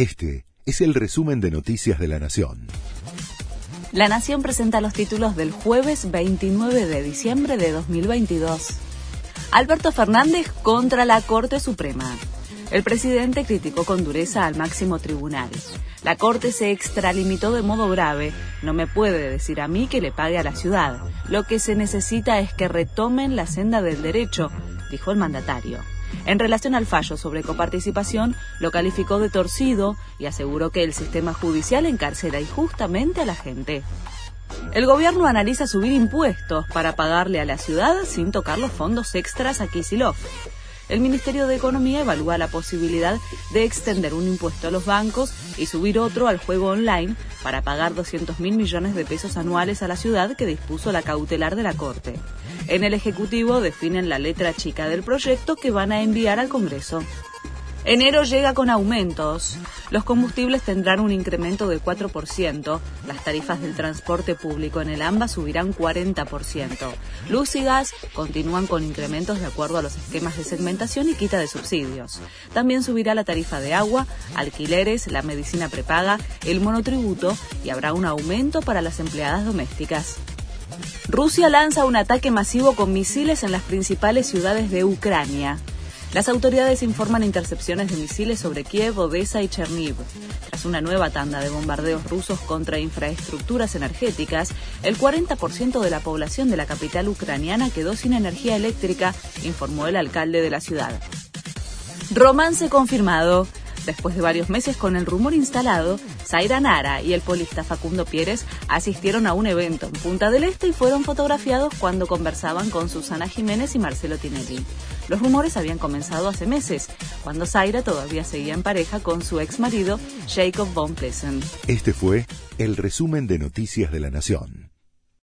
Este es el resumen de Noticias de la Nación. La Nación presenta los títulos del jueves 29 de diciembre de 2022. Alberto Fernández contra la Corte Suprema. El presidente criticó con dureza al máximo tribunal. La Corte se extralimitó de modo grave. No me puede decir a mí que le pague a la ciudad. Lo que se necesita es que retomen la senda del derecho, dijo el mandatario. En relación al fallo sobre coparticipación, lo calificó de torcido y aseguró que el sistema judicial encarcela injustamente a la gente. El gobierno analiza subir impuestos para pagarle a la ciudad sin tocar los fondos extras a Kisilov el Ministerio de Economía evalúa la posibilidad de extender un impuesto a los bancos y subir otro al juego online para pagar 200 mil millones de pesos anuales a la ciudad que dispuso la cautelar de la Corte. En el Ejecutivo definen la letra chica del proyecto que van a enviar al Congreso. Enero llega con aumentos. Los combustibles tendrán un incremento de 4%. Las tarifas del transporte público en el AMBA subirán 40%. Luz y gas continúan con incrementos de acuerdo a los esquemas de segmentación y quita de subsidios. También subirá la tarifa de agua, alquileres, la medicina prepaga, el monotributo y habrá un aumento para las empleadas domésticas. Rusia lanza un ataque masivo con misiles en las principales ciudades de Ucrania. Las autoridades informan intercepciones de misiles sobre Kiev, Odessa y Cherniv. Tras una nueva tanda de bombardeos rusos contra infraestructuras energéticas, el 40% de la población de la capital ucraniana quedó sin energía eléctrica, informó el alcalde de la ciudad. Romance confirmado. Después de varios meses con el rumor instalado, Zaira Nara y el polista Facundo Pieres asistieron a un evento en Punta del Este y fueron fotografiados cuando conversaban con Susana Jiménez y Marcelo Tinelli. Los rumores habían comenzado hace meses, cuando Zaira todavía seguía en pareja con su ex marido, Jacob von Plessen. Este fue el resumen de Noticias de la Nación.